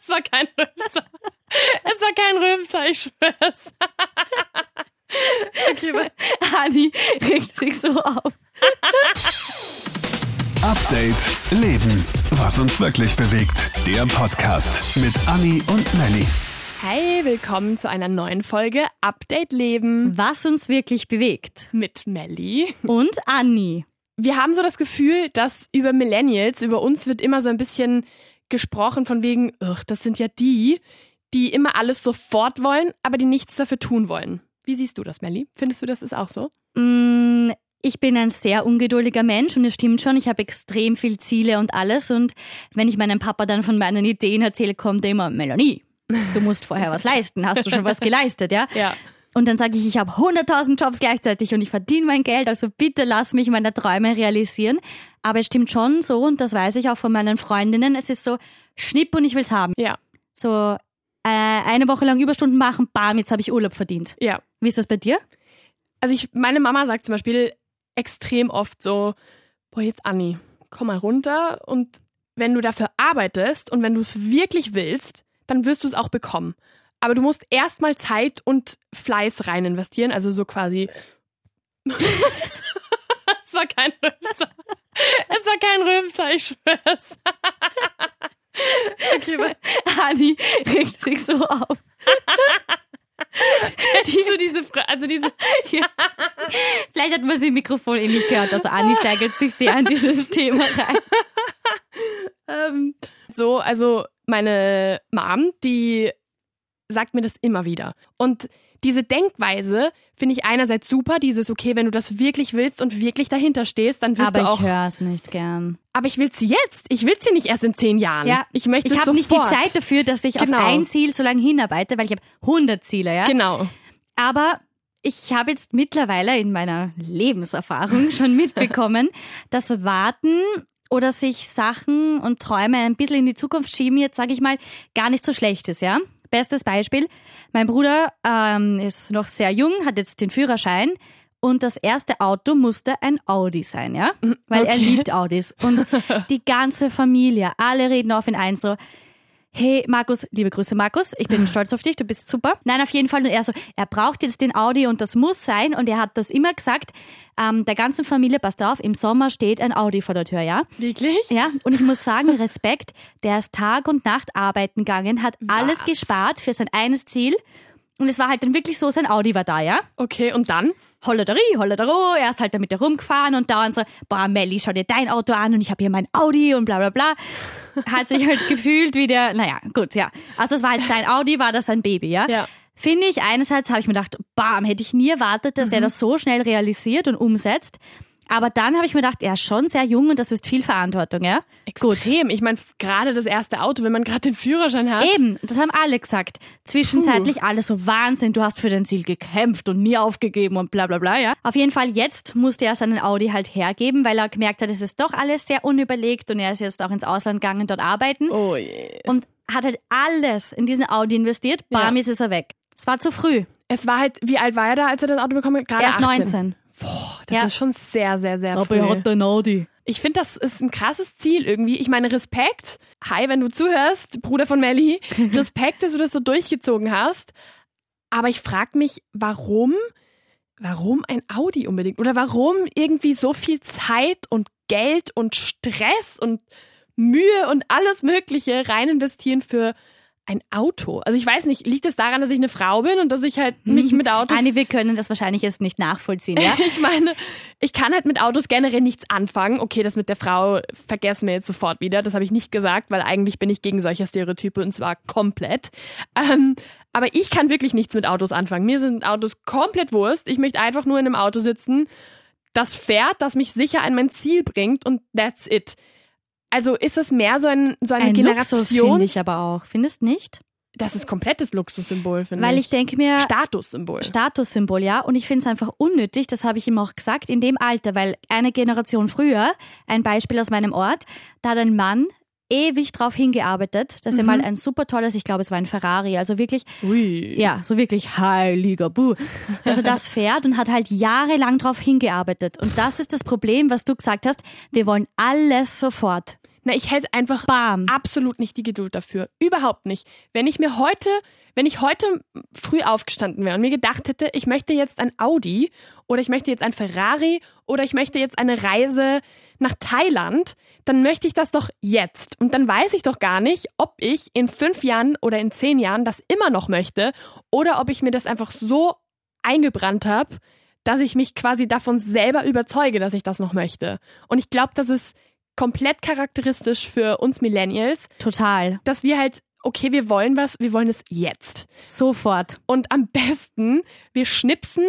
Es war kein Rülpser. Es war kein Rülpser, ich schwör's. Okay, weil Anni regt sich so auf. Update Leben. Was uns wirklich bewegt. Der Podcast mit Anni und Melli. Hey, willkommen zu einer neuen Folge Update Leben Was uns wirklich bewegt. mit Melli. Und Anni. Wir haben so das Gefühl, dass über Millennials, über uns wird immer so ein bisschen gesprochen von wegen, ach, das sind ja die, die immer alles sofort wollen, aber die nichts dafür tun wollen. Wie siehst du das, Melli? Findest du, das ist auch so? Mm, ich bin ein sehr ungeduldiger Mensch und es stimmt schon, ich habe extrem viel Ziele und alles. Und wenn ich meinem Papa dann von meinen Ideen erzähle, kommt er immer, Melanie, du musst vorher was leisten. Hast du schon was geleistet, ja? Ja. Und dann sage ich, ich habe 100.000 Jobs gleichzeitig und ich verdiene mein Geld, also bitte lass mich meine Träume realisieren. Aber es stimmt schon so, und das weiß ich auch von meinen Freundinnen, es ist so, schnipp und ich will's haben. Ja, So äh, eine Woche lang Überstunden machen, bam, jetzt habe ich Urlaub verdient. ja. Wie ist das bei dir? Also ich, meine Mama sagt zum Beispiel extrem oft so, boah, jetzt Anni, komm mal runter und wenn du dafür arbeitest und wenn du es wirklich willst, dann wirst du es auch bekommen. Aber du musst erstmal Zeit und Fleiß rein investieren, also so quasi. es war kein Rülpser. Es war kein Rülpser, ich schwör's. okay, weil Anni regt sich so auf. diese, diese, Fra- also diese, Vielleicht hat man sie im Mikrofon eh nicht gehört. Also Anni steigert sich sehr an dieses Thema rein. Ähm, so, also meine Mom, die sagt mir das immer wieder. Und diese Denkweise finde ich einerseits super, dieses, okay, wenn du das wirklich willst und wirklich dahinter stehst, dann wirst Aber du auch. ich höre es nicht gern. aber ich will sie jetzt. Ich will sie nicht erst in zehn Jahren. Ja, ich möchte ich habe nicht die. Zeit dafür, dass ich Genau. auf ein Ziel so lange hinarbeite, weil ich habe 100 Ziele, ja. Genau. Aber ich habe jetzt mittlerweile in meiner Lebenserfahrung schon mitbekommen, dass Warten oder sich Sachen und Träume ein bisschen in die Zukunft schieben, jetzt sage ich mal, gar nicht so schlecht ist, ja. Bestes Beispiel, mein Bruder ähm, ist noch sehr jung, hat jetzt den Führerschein und das erste Auto musste ein Audi sein, ja? Weil er Okay. liebt Audis. Und die ganze Familie, alle reden auf ihn ein, so, hey Markus, liebe Grüße Markus, ich bin stolz auf dich, du bist super. Nein, auf jeden Fall. Und er so, er braucht jetzt den Audi und das muss sein. Und er hat das immer gesagt, ähm, der ganzen Familie, passt auf, im Sommer steht ein Audi vor der Tür, ja? Wirklich? Ja, und ich muss sagen, Respekt, der ist Tag und Nacht arbeiten gegangen, hat alles Was? gespart für sein eines Ziel. Und es war halt dann wirklich so, sein Audi war da, ja? Okay, und dann? Holledarie, Holledaro, er ist halt damit rumgefahren und dauernd so, boah, Melli, schau dir dein Auto an und ich habe hier mein Audi und bla bla bla. Hat sich halt gefühlt wie der, naja, gut, ja. Also es war halt sein Audi, war das sein Baby, ja? Ja. Finde ich, einerseits habe ich mir gedacht, bam, hätte ich nie erwartet, dass er das so schnell realisiert und umsetzt. Aber dann habe ich mir gedacht, er ist schon sehr jung und das ist viel Verantwortung, ja? Extrem. Ich meine, gerade das erste Auto, wenn man gerade den Führerschein hat. Eben, das haben alle gesagt. Zwischenzeitlich alle so Wahnsinn, du hast für dein Ziel gekämpft und nie aufgegeben und bla bla bla, ja. Auf jeden Fall jetzt musste er seinen Audi halt hergeben, weil er gemerkt hat, es ist doch alles sehr unüberlegt und er ist jetzt auch ins Ausland gegangen, dort arbeiten Oh je. und hat halt alles in diesen Audi investiert. Bam, Ja. jetzt ist er weg. Es war zu früh. Es war halt, wie alt war er da, als er das Auto bekommen hat? Gerade Er ist 18. 19. Boah, das Ja. ist schon sehr, sehr, sehr früh. ein Audi. Ich finde, das ist ein krasses Ziel irgendwie. Ich meine, Respekt. Hi, wenn du zuhörst, Bruder von Melly. Respekt, dass du das so durchgezogen hast. Aber ich frage mich, warum, warum ein Audi unbedingt? Oder warum irgendwie so viel Zeit und Geld und Stress und Mühe und alles Mögliche rein investieren für ein Auto? Also ich weiß nicht, liegt es daran, dass ich eine Frau bin und dass ich halt mich mit Autos Anni, wir können das wahrscheinlich jetzt nicht nachvollziehen, ja? ich meine, ich kann halt mit Autos generell nichts anfangen. Okay, das mit der Frau vergessen wir jetzt sofort wieder. Das habe ich nicht gesagt, weil eigentlich bin ich gegen solche Stereotype und zwar komplett. Ähm, aber ich kann wirklich nichts mit Autos anfangen. Mir sind Autos komplett Wurst. Ich möchte einfach nur in einem Auto sitzen, das fährt, das mich sicher an mein Ziel bringt und that's it. Also ist es mehr so, ein, so eine Ein Generation. finde ich aber auch. Findest nicht? das ist komplettes Luxussymbol, finde Weil ich. ich denke mir, Statussymbol. Statussymbol, ja. Und ich finde es einfach unnötig, das habe ich ihm auch gesagt, in dem Alter, weil eine Generation früher, ein Beispiel aus meinem Ort, da hat ein Mann ewig drauf hingearbeitet, dass er mal ein super tolles, ich glaube, es war ein Ferrari, also wirklich, Ui. ja, so wirklich heiliger Buh, dass er das fährt und hat halt jahrelang drauf hingearbeitet. Und das ist das Problem, was du gesagt hast, wir wollen alles sofort. Na, ich hätte einfach Bam. absolut nicht die Geduld dafür. Überhaupt nicht. Wenn ich mir heute, wenn ich heute früh aufgestanden wäre und mir gedacht hätte, ich möchte jetzt ein Audi oder ich möchte jetzt ein Ferrari oder ich möchte jetzt eine Reise nach Thailand, dann möchte ich das doch jetzt. Und dann weiß ich doch gar nicht, ob ich in fünf Jahren oder in zehn Jahren das immer noch möchte oder ob ich mir das einfach so eingebrannt habe, dass ich mich quasi davon selber überzeuge, dass ich das noch möchte. Und ich glaube, das ist komplett charakteristisch für uns Millennials, Total. dass wir halt, okay, wir wollen was, wir wollen es jetzt. Sofort. Und am besten, wir schnipsen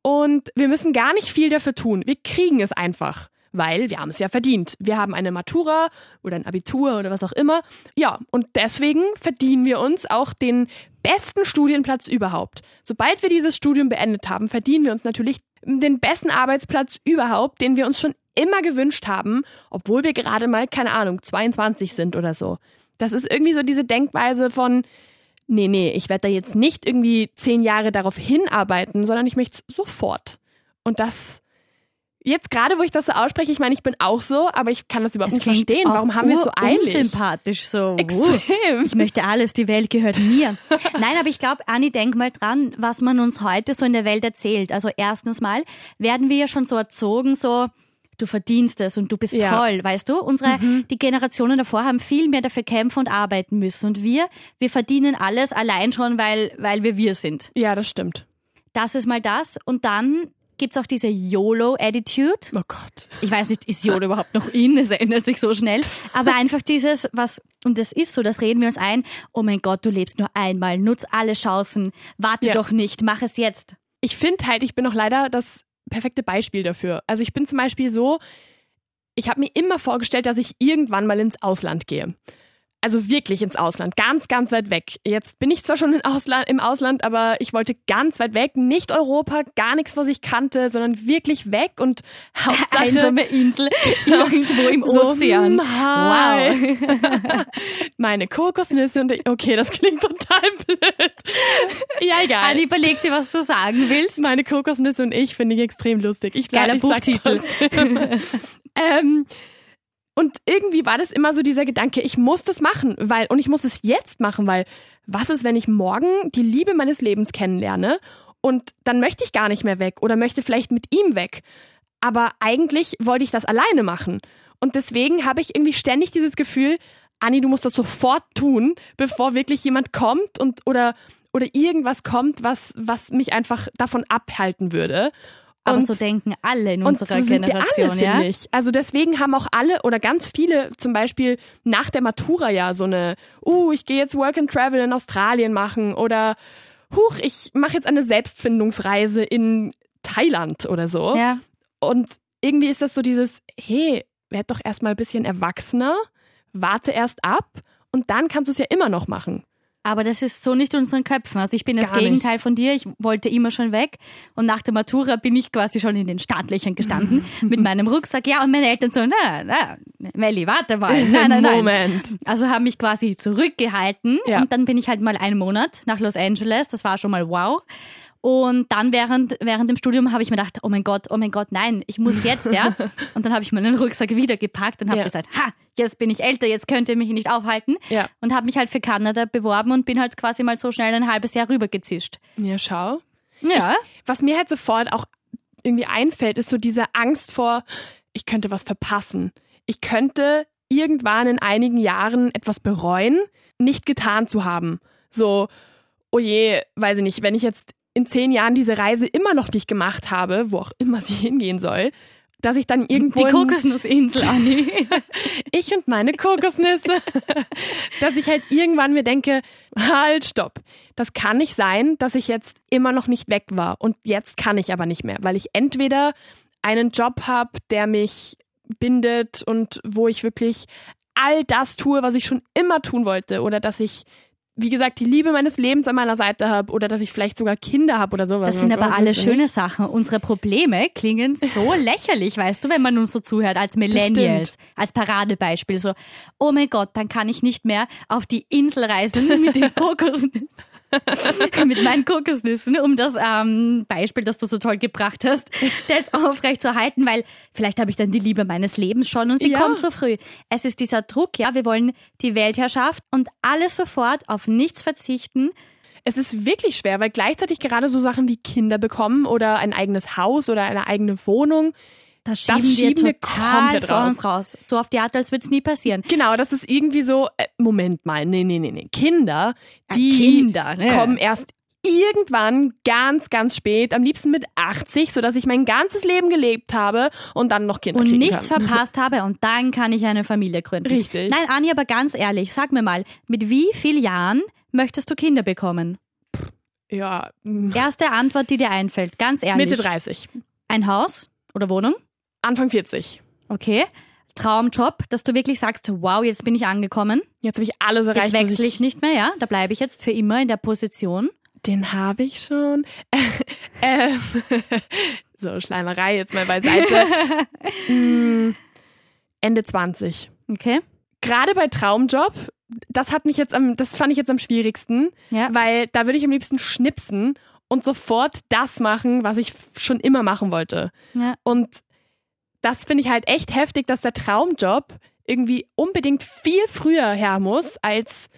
und wir müssen gar nicht viel dafür tun. Wir kriegen es einfach. Weil wir haben es ja verdient. Wir haben eine Matura oder ein Abitur oder was auch immer. Ja, und deswegen verdienen wir uns auch den besten Studienplatz überhaupt. Sobald wir dieses Studium beendet haben, verdienen wir uns natürlich den besten Arbeitsplatz überhaupt, den wir uns schon immer gewünscht haben, obwohl wir gerade mal, keine Ahnung, 22 sind oder so. Das ist irgendwie so diese Denkweise von, nee, nee, ich werde da jetzt nicht irgendwie zehn Jahre darauf hinarbeiten, sondern ich möchte es sofort. Und das, jetzt gerade, wo ich das so ausspreche, ich meine, ich bin auch so, aber ich kann das überhaupt nicht klingt verstehen. Warum haben wir es so eilig? Unsympathisch so. Uh. Extrem. Ich möchte alles, die Welt gehört mir. Nein, aber ich glaube, Anni, denk mal dran, was man uns heute so in der Welt erzählt. Also erstens mal werden wir ja schon so erzogen, so du verdienst es und du bist Ja. toll, weißt du? Unsere, die Generationen davor haben viel mehr dafür kämpfen und arbeiten müssen. Und wir, wir verdienen alles allein schon, weil, weil wir wir sind. Ja, das stimmt. Das ist mal das. Und dann gibt's auch diese YOLO-Attitude. Oh Gott. Ich weiß nicht, ist YOLO überhaupt noch in? Es ändert sich so schnell. Aber einfach dieses, was, und das ist so, das reden wir uns ein. Oh mein Gott, du lebst nur einmal. Nutz alle Chancen. Warte Ja. doch nicht. Mach es jetzt. Ich finde halt, ich bin auch leider das perfekte Beispiel dafür. Also ich bin zum Beispiel so, ich habe mir immer vorgestellt, dass ich irgendwann mal ins Ausland gehe. Also wirklich ins Ausland, ganz, ganz weit weg. Jetzt bin ich zwar schon im Ausland, im Ausland, aber ich wollte ganz weit weg, nicht Europa, gar nichts, was ich kannte, sondern wirklich weg und Hauptsache Einsame Insel irgendwo im Ozean. hi. Meine Kokosnüsse und ich, okay, das klingt total blöd. Ja, egal. Anni, überleg dir, was du sagen willst. Meine Kokosnüsse und ich finde ich extrem lustig. Ich glaub, Geiler ich Buchtitel. ähm, und irgendwie war das immer so dieser Gedanke, ich muss das machen, weil, und ich muss es jetzt machen, weil, was ist, wenn ich morgen die Liebe meines Lebens kennenlerne und dann möchte ich gar nicht mehr weg oder möchte vielleicht mit ihm weg. Aber eigentlich wollte ich das alleine machen. Und deswegen habe ich irgendwie ständig dieses Gefühl, Anni, du musst das sofort tun, bevor wirklich jemand kommt und oder oder irgendwas kommt, was was mich einfach davon abhalten würde. Aber Und- so denken alle in unserer so Generation, alle, ja? ich. Also deswegen haben auch alle oder ganz viele zum Beispiel nach der Matura ja so eine, uh, ich gehe jetzt Work and Travel in Australien machen oder huch, ich mache jetzt eine Selbstfindungsreise in Thailand oder so. Ja. Und irgendwie ist das so dieses, hey, werd doch erstmal ein bisschen erwachsener, warte erst ab und dann kannst du es ja immer noch machen. Aber das ist so nicht in unseren Köpfen. Also ich bin das Gar nicht. Gegenteil von dir. Ich wollte immer schon weg. Und nach der Matura bin ich quasi schon in den Startlöchern gestanden mit meinem Rucksack. Ja, und meine Eltern so, na, na, Melli, warte mal. Nein, nein, nein. Moment. Also haben mich quasi zurückgehalten. Ja. Und dann bin ich halt mal einen Monat nach Los Angeles. Das war schon mal wow. Und dann während, während dem Studium habe ich mir gedacht, oh mein Gott, oh mein Gott, nein, ich muss jetzt, ja. Und dann habe ich meinen Rucksack wieder gepackt und habe Ja. gesagt, ha, jetzt bin ich älter, jetzt könnt ihr mich nicht aufhalten. Ja. Und habe mich halt für Kanada beworben und bin halt quasi mal so schnell ein halbes Jahr rübergezischt. Ja, schau. Ja. Was mir halt sofort auch irgendwie einfällt, ist so diese Angst vor, ich könnte was verpassen. Ich könnte irgendwann in einigen Jahren etwas bereuen, nicht getan zu haben. So, oh je, weiß ich nicht, wenn ich jetzt in zehn Jahren diese Reise immer noch nicht gemacht habe, wo auch immer sie hingehen soll, dass ich dann irgendwo Die in- Kokosnussinsel, Anni. ich und meine Kokosnüsse, dass ich halt irgendwann mir denke, halt, stopp. Das kann nicht sein, dass ich jetzt immer noch nicht weg war und jetzt kann ich aber nicht mehr, weil ich entweder einen Job habe, der mich bindet und wo ich wirklich all das tue, was ich schon immer tun wollte oder dass ich wie gesagt, die Liebe meines Lebens an meiner Seite habe oder dass ich vielleicht sogar Kinder habe oder sowas. Das sind aber alle schöne Sachen. Unsere Probleme klingen so lächerlich, weißt du, wenn man uns so zuhört, als Millennials, als Paradebeispiel. So, oh mein Gott, dann kann ich nicht mehr auf die Insel reisen mit den Kokosnüssen. mit meinen Kokosnüssen, um das ähm, Beispiel, das du so toll gebracht hast, das aufrecht zu erhalten, weil vielleicht habe ich dann die Liebe meines Lebens schon und sie Ja. kommt so früh. Es ist dieser Druck, ja, wir wollen die Weltherrschaft und alles sofort auf nichts verzichten. Es ist wirklich schwer, weil gleichzeitig gerade so Sachen wie Kinder bekommen oder ein eigenes Haus oder eine eigene Wohnung. Das schieben, Das schieben wir wir total komplett vor raus. uns raus. So auf die Art, als würde es nie passieren. Genau, das ist irgendwie so, äh, Moment mal, nee, nee, nee, nee. Kinder, Ja, die Kinder, ne? kommen erst irgendwann ganz, ganz spät, am liebsten mit 80, sodass ich mein ganzes Leben gelebt habe und dann noch Kinder und nichts kann. verpasst habe und dann kann ich eine Familie gründen. Richtig. Nein, Anni, aber ganz ehrlich, sag mir mal, mit wie vielen Jahren möchtest du Kinder bekommen? Ja, Erste Antwort, die dir einfällt, ganz ehrlich. Mitte 30, Ein Haus oder Wohnung? Anfang 40. Okay. Traumjob, dass du wirklich sagst, wow, jetzt bin ich angekommen. Jetzt habe ich alles erreicht. Jetzt wechsle ich nicht mehr, ja? Da bleibe ich jetzt für immer in der Position. Den habe ich schon. ähm, so, Schleimerei jetzt mal beiseite. Mm, Ende 20. Okay. Gerade bei Traumjob, das hat mich jetzt am, das fand ich jetzt am schwierigsten, Ja. weil da würde ich am liebsten schnipsen und sofort das machen, was ich schon immer machen wollte. Ja. Und das finde ich halt echt heftig, dass der Traumjob irgendwie unbedingt viel früher her muss als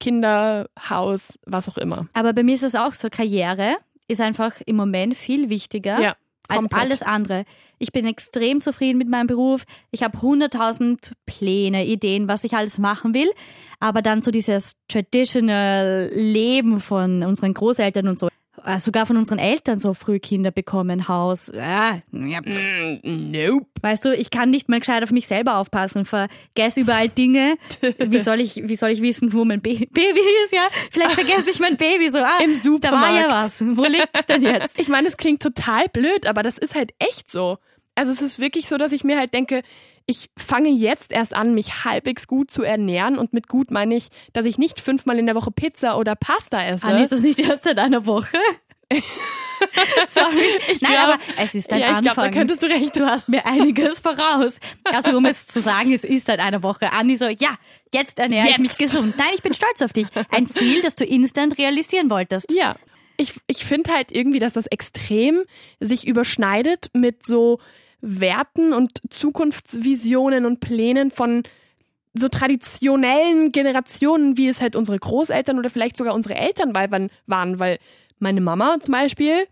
Kinder, Haus, was auch immer. Aber bei mir ist es auch so, Karriere ist einfach im Moment viel wichtiger Ja, als alles andere. Ich bin extrem zufrieden mit meinem Beruf. Ich habe hunderttausend Pläne, Ideen, was ich alles machen will. Aber dann so dieses traditional Leben von unseren Großeltern und so, sogar von unseren Eltern so früh Kinder bekommen, Haus. Äh, ja. Mm, Nope. Weißt du, ich kann nicht mal gescheit auf mich selber aufpassen, vergesse überall Dinge. Wie soll ich, wie soll ich wissen, wo mein Ba- Baby ist, ja? Vielleicht vergesse ich mein Baby so. Ah, Im Da war ja Supermarkt. was. Wo liegt's denn jetzt? Ich meine, es klingt total blöd, aber das ist halt echt so. Also es ist wirklich so, dass ich mir halt denke, ich fange jetzt erst an, mich halbwegs gut zu ernähren und mit gut meine ich, dass ich nicht fünfmal in der Woche Pizza oder Pasta esse. Anni, ist das nicht erst seit einer Woche? Sorry. Ich Nein, glaub- aber es ist ein ja, ich glaube, da Anfang. könntest du recht. du hast mir einiges voraus. Also um es zu sagen, es ist seit einer Woche. Anni so, ja, jetzt ernähre ich Jetzt. mich gesund. Nein, ich bin stolz auf dich. Ein Ziel, das du instant realisieren wolltest. Ja. Ich, ich finde halt irgendwie, dass das extrem sich überschneidet mit so Werten und Zukunftsvisionen und Plänen von so traditionellen Generationen, wie es halt unsere Großeltern oder vielleicht sogar unsere Eltern waren, weil meine Mama zum Beispiel,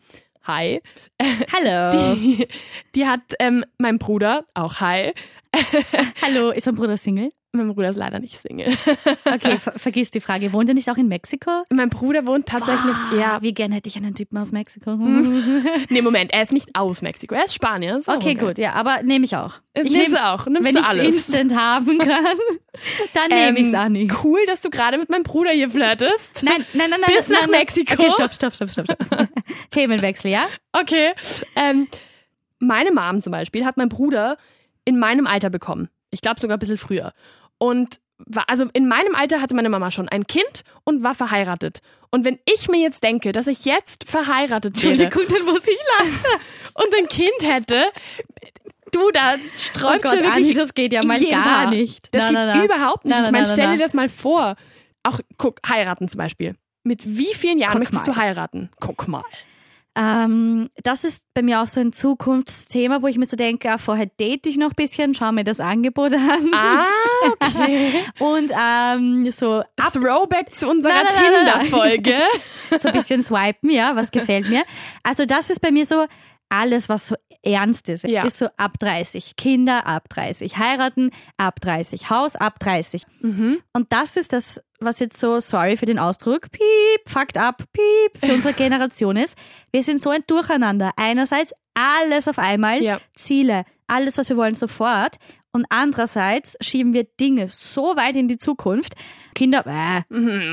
hi, Hallo. die, die hat ähm, mein Bruder, auch hi, Hallo, ist dein Bruder Single? Mein Bruder ist leider nicht Single. Okay, ver vergiss die Frage. Wohnt er nicht auch in Mexiko? mein Bruder wohnt tatsächlich, ja, Wie gerne hätte ich einen Typen aus Mexiko. nee, Moment, er ist nicht aus Mexiko, er ist Spanier. ist Okay, gut, ja, aber nehme ich auch. Ich nimmst nehm- du auch, nimmst Wenn du ich es alles. instant haben kann, dann nehme ich es an. Ähm, Cool, dass du gerade mit meinem Bruder hier flirtest. Nein, nein, nein, nein. Bis nein, nach nein. Mexiko. Okay, stopp, stopp, stopp, stopp, stopp. Themenwechsel, ja? Okay. Ähm, meine Mom zum Beispiel hat mein Bruder in meinem Alter bekommen. Ich glaube sogar ein bisschen früher. Und war, also in meinem Alter hatte meine Mama schon ein Kind und war verheiratet. Und wenn ich mir jetzt denke, dass ich jetzt verheiratet wäre dann muss ich lachen. und ein Kind hätte, du, da Oh sträubt Gott, wirklich Anni, das geht ja mal gar nicht. Das Na, geht na, überhaupt nicht. Na, ich meine, stell dir das mal vor. Auch, guck, heiraten zum Beispiel. Mit wie vielen Jahren Guck möchtest mal. du heiraten? Guck mal. Ähm, das ist bei mir auch so ein Zukunftsthema, wo ich mir so denke, ah, vorher date ich noch ein bisschen, schau mir das Angebot an. Ah, okay. Und ähm, so Throwback zu unserer. Tinder-Folge. so ein bisschen swipen, ja, was gefällt mir. Also das ist bei mir so alles, was so ernst ist, Ja. ist so ab 30. Kinder ab 30, heiraten ab 30, Haus ab 30. Mhm. Und das ist das, was jetzt so, sorry für den Ausdruck, piep, fucked up, piep, für unsere Generation ist. Wir sind so ein Durcheinander. Einerseits alles auf einmal, Ja. Ziele, alles, was wir wollen, sofort. Und andererseits schieben wir Dinge so weit in die Zukunft. Kinder, äh,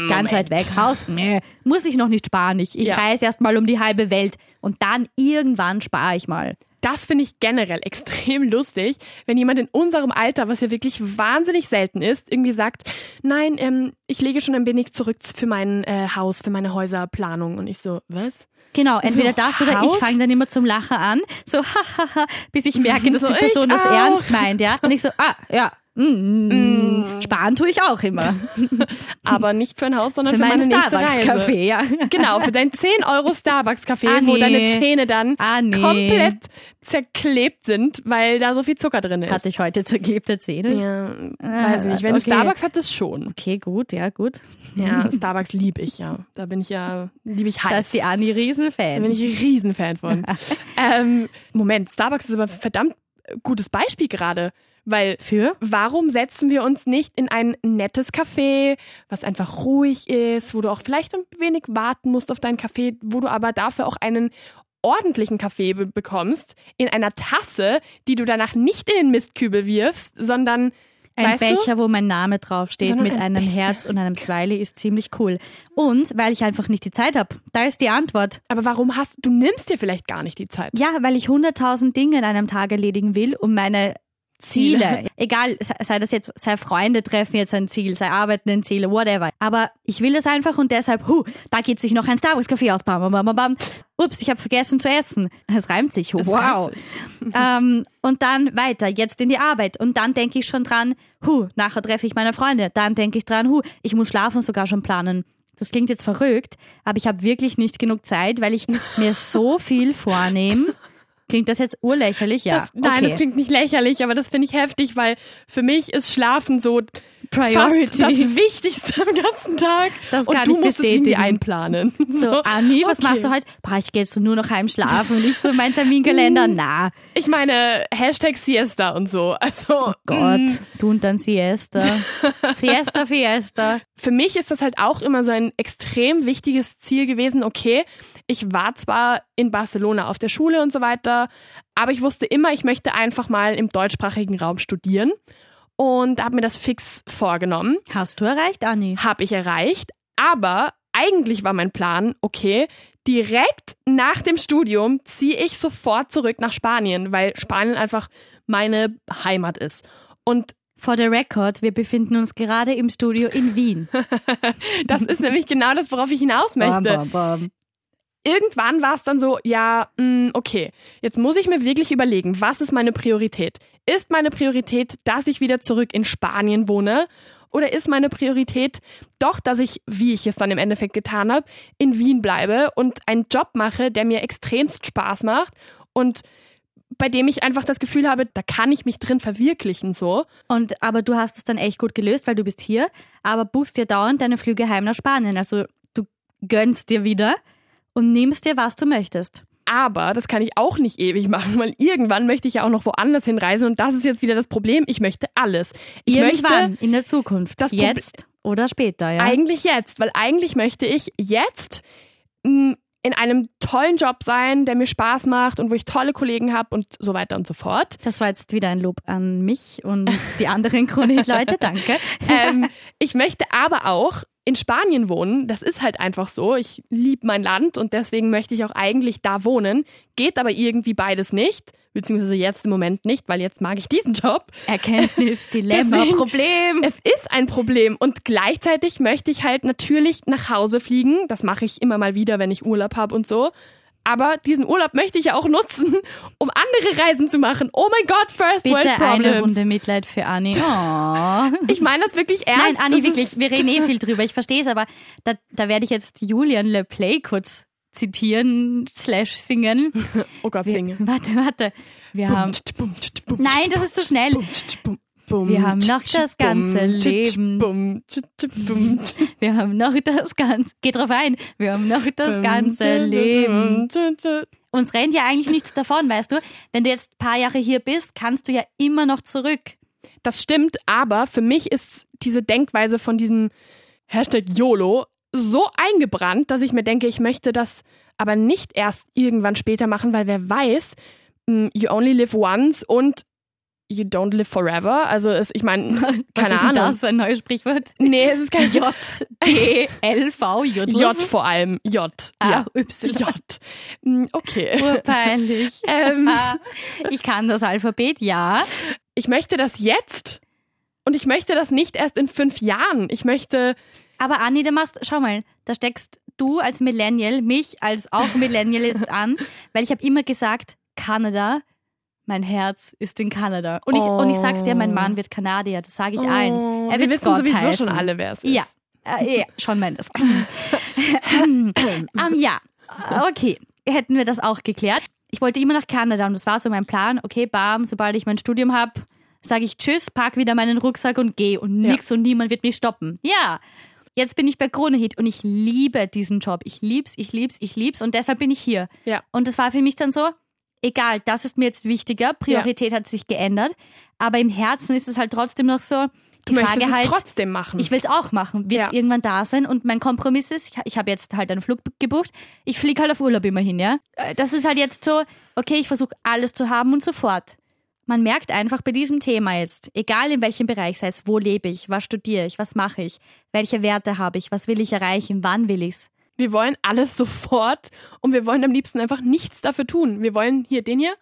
ganz weit weg. Haus, nee, muss ich noch nicht sparen. Ich, ich Ja. reise erst mal um die halbe Welt und dann irgendwann spare ich mal. Das finde ich generell extrem lustig, wenn jemand in unserem Alter, was ja wirklich wahnsinnig selten ist, irgendwie sagt, nein, ähm, ich lege schon ein wenig zurück für mein äh, Haus, für meine Häuserplanung. Und ich so, was? Genau, entweder So, das oder Haus? ich fange dann immer zum Lachen an, so hahaha, bis ich merke, dass So, die Person das auch. ernst meint, ja. Und ich so, ah, ja, Mm, Sparen tue ich auch immer. Aber nicht für ein Haus, sondern Für für, meine. Starbucks-Kaffee, ja. Genau, für dein 10 Euro Starbucks-Kaffee, Ah, wo nee. deine Zähne dann Ah, nee. komplett zerklebt sind, weil da so viel Zucker drin ist. Hatte ich heute zerklebte Zähne? ja, weiß ich nicht. Wenn okay. du Starbucks hattest, schon. Okay, gut, ja, gut. Ja, Starbucks liebe ich, ja. Da bin ich ja, liebe ich heiß. Da ist die Anni Da bin Riesenfan. ich ein Riesenfan von. ähm, Moment, Starbucks ist aber ein verdammt gutes Beispiel gerade. Weil Für? warum setzen wir uns nicht in ein nettes Café, was einfach ruhig ist, wo du auch vielleicht ein wenig warten musst auf deinen Kaffee, wo du aber dafür auch einen ordentlichen Kaffee be bekommst, in einer Tasse, die du danach nicht in den Mistkübel wirfst, sondern Ein weißt du? Becher, wo mein Name draufsteht Sondern mit ein einem Becher. Herz und einem Smiley ist ziemlich cool. Und weil ich einfach nicht die Zeit habe. Da ist die Antwort. Aber warum hast du, du nimmst dir vielleicht gar nicht die Zeit. Ja, weil ich hunderttausend Dinge in einem Tag erledigen will, um meine Ziele, egal, sei das jetzt, sei Freunde treffen jetzt ein Ziel, sei arbeiten ein Ziel, whatever. Aber ich will das einfach und deshalb, hu, da geht sich noch ein Starbucks-Kaffee aus. Bam, bam, bam, bam, bam. Ups, ich habe vergessen zu essen. Das reimt sich. Das wow. reimt ähm, und dann weiter, jetzt in die Arbeit. Und dann denke ich schon dran, hu, nachher treffe ich meine Freunde. Dann denke ich dran, hu, ich muss schlafen sogar schon planen. Das klingt jetzt verrückt, aber ich habe wirklich nicht genug Zeit, weil ich mir so viel vornehme. Klingt das jetzt urlächerlich? Ja. Das, nein, okay. das klingt nicht lächerlich, aber das finde ich heftig, weil für mich ist Schlafen so Priority. fast das Wichtigste am ganzen Tag. Das und kann du ich musst es irgendwie bestätigen. einplanen. so, Anni, was okay. machst du heute? Boah, ich gehe jetzt nur noch heim schlafen und ich so mein Terminkalender. Mm. Na, Ich meine, Hashtag Siesta und so. Also Gott, mm, du und dann Siesta. Siesta, Fiesta. für mich ist das halt auch immer so ein extrem wichtiges Ziel gewesen. Okay, ich war zwar in Barcelona auf der Schule und so weiter, aber ich wusste immer, ich möchte einfach mal im deutschsprachigen Raum studieren und habe mir das fix vorgenommen. Hast du erreicht, Anni? habe ich erreicht. Aber eigentlich war mein Plan, okay, direkt nach dem Studium ziehe ich sofort zurück nach Spanien, weil Spanien einfach meine Heimat ist. Und For the record, wir befinden uns gerade im Studio in Wien. das ist nämlich genau das, worauf ich hinaus möchte. Bam, bam, bam. Irgendwann war es dann so, ja, mh, okay, jetzt muss ich mir wirklich überlegen, was ist meine Priorität? Ist meine Priorität, dass ich wieder zurück in Spanien wohne? Oder ist meine Priorität doch, dass ich, wie ich es dann im Endeffekt getan habe, in Wien bleibe und einen Job mache, der mir extremst Spaß macht und bei dem ich einfach das Gefühl habe, da kann ich mich drin verwirklichen so. Und aber du hast es dann echt gut gelöst, weil du bist hier, aber buchst dir dauernd deine Flüge heim nach Spanien. Also du gönnst dir wieder und nimmst dir, was du möchtest. Aber das kann ich auch nicht ewig machen, weil irgendwann möchte ich ja auch noch woanders hinreisen und das ist jetzt wieder das Problem. Ich möchte alles. Ich Irgendwann möchte in der Zukunft. Das Jetzt oder später, ja. eigentlich jetzt, weil eigentlich möchte ich jetzt mh, in einem tollen Job sein, der mir Spaß macht und wo ich tolle Kollegen habe und so weiter und so fort. Das war jetzt wieder ein Lob an mich und die anderen Chronik-Leute, danke. ähm, ich möchte aber auch in Spanien wohnen. Das ist halt einfach so. Ich liebe mein Land und deswegen möchte ich auch eigentlich da wohnen. Geht aber irgendwie beides nicht, beziehungsweise jetzt im Moment nicht, weil jetzt mag ich diesen Job. Erkenntnis, Dilemma, Deswegen- Problem. Es ist ein Problem und gleichzeitig möchte ich halt natürlich nach Hause fliegen. Das mache ich immer mal wieder, wenn ich Urlaub habe und so. Aber diesen Urlaub möchte ich ja auch nutzen, um andere Reisen zu machen. Oh mein Gott, First World Bitte eine Problems. Runde Mitleid für Anni. Oh. Ich meine das wirklich ernst. Nein, Anni, wirklich, wir reden eh viel drüber. Ich verstehe es, aber da, da werde ich jetzt Julian Le Play kurz zitieren, slash singen. oh Gott, Wir, singe. warte, warte. Wir haben, nein, das ist zu schnell. Wir haben noch das ganze Leben. Wir haben noch das ganze, geh drauf ein. Wir haben noch das ganze Leben. Uns rennt ja eigentlich nichts davon, weißt du? Wenn du jetzt ein paar Jahre hier bist, kannst du ja immer noch zurück. Das stimmt, aber für mich ist diese Denkweise von diesem Hashtag YOLO so eingebrannt, dass ich mir denke, ich möchte das aber nicht erst irgendwann später machen, weil wer weiß, mm, you only live once und you don't live forever. Also es, ich meine, Was keine ist denn Ahnung. das? Ein neues Sprichwort? Nee, es ist kein J. J-D-L-V, J. J vor allem. J. Ah, ja. Y. J. Mm, Okay. Urpeinlich. Ähm, Ich kann das Alphabet, ja. ich möchte das jetzt und ich möchte das nicht erst in fünf Jahren. Ich möchte Aber Anni, du machst, schau mal, da steckst du als Millennial mich als auch Millennial jetzt an, weil ich habe immer gesagt, Kanada, mein Herz ist in Kanada. Und ich, und ich sag's dir, mein Mann wird Kanadier, das sage ich allen. Er Wir wird wissen Scott sowieso heißen. schon alle, wer es ist. Ja, äh, ja schon Mendes. ähm, ja, okay, hätten wir das auch geklärt. Ich wollte immer nach Kanada und das war so mein Plan. Okay, bam, sobald ich mein Studium habe, sage ich Tschüss, pack wieder meinen Rucksack und gehe und Ja. nix und niemand wird mich stoppen. Ja, jetzt bin ich bei Krone Hit und ich liebe diesen Job. Ich lieb's, ich lieb's, ich lieb's und deshalb bin ich hier. Ja. Und das war für mich dann so, egal, das ist mir jetzt wichtiger, Priorität hat sich geändert, aber im Herzen ist es halt trotzdem noch so, die Du möchtest Frage halt, es trotzdem machen. ich will es auch machen. Wird es Ja. irgendwann da sein? Und mein Kompromiss ist, ich, ich habe jetzt halt einen Flug gebucht. Ich fliege halt auf Urlaub immerhin, ja. Äh, Das ist halt jetzt so, okay, ich versuche alles zu haben und sofort. Man merkt einfach bei diesem Thema jetzt, egal in welchem Bereich, sei es, wo lebe ich, was studiere ich, was mache ich, welche Werte habe ich, was will ich erreichen, wann will ich's. Wir wollen alles sofort und wir wollen am liebsten einfach nichts dafür tun. Wir wollen hier den hier.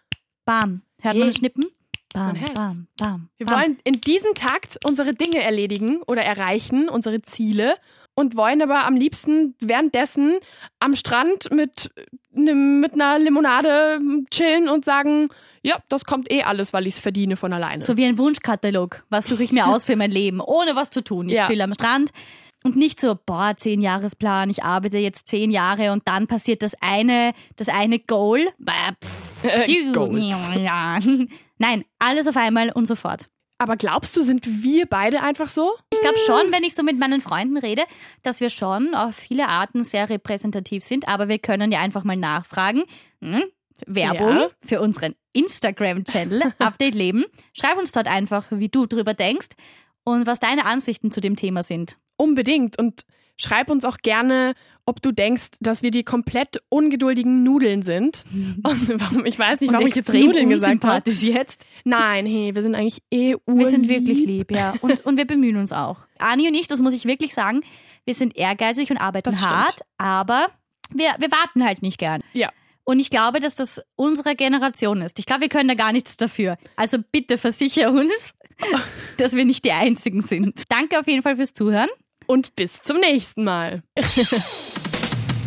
Bam. Hört Hey. man Schnippen? Bam, bam, bam. Wir bam. wollen in diesem Takt unsere Dinge erledigen oder erreichen, unsere Ziele und wollen aber am liebsten währenddessen am Strand mit, mit einer Limonade chillen und sagen, ja, das kommt eh alles, weil ich es verdiene von alleine. So wie ein Wunschkatalog. Was suche ich mir aus für mein Leben, ohne was zu tun. Ich Ja. chill am Strand und nicht so, boah, zehn Jahresplan, ich arbeite jetzt zehn Jahre und dann passiert das eine, das eine Goal. Äh. Nein, alles auf einmal und sofort. aber glaubst du, sind wir beide einfach so? Ich glaube schon, wenn ich so mit meinen Freunden rede, dass wir schon auf viele Arten sehr repräsentativ sind, aber wir können ja einfach mal nachfragen. Hm? Werbung Ja. für unseren Instagram-Channel Update Leben. Schreib uns dort einfach, wie du drüber denkst und was deine Ansichten zu dem Thema sind. Unbedingt. Und schreib uns auch gerne, ob du denkst, dass wir die komplett ungeduldigen Nudeln sind. Und warum, ich weiß nicht, warum und ich jetzt Nudeln gesagt habe. jetzt. Nein, hey, wir sind eigentlich eh urlieb. Wir sind wirklich lieb, ja. Und, und wir bemühen uns auch. Ani und ich, das muss ich wirklich sagen, wir sind ehrgeizig und arbeiten Das stimmt. hart, aber wir, wir warten halt nicht gern. Ja. Und ich glaube, dass das unsere Generation ist. Ich glaube, wir können da gar nichts dafür. Also bitte versichere uns, dass wir nicht die Einzigen sind. Danke auf jeden Fall fürs Zuhören. Und bis zum nächsten Mal.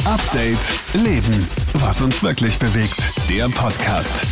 Update Leben. Was uns wirklich bewegt. Der Podcast.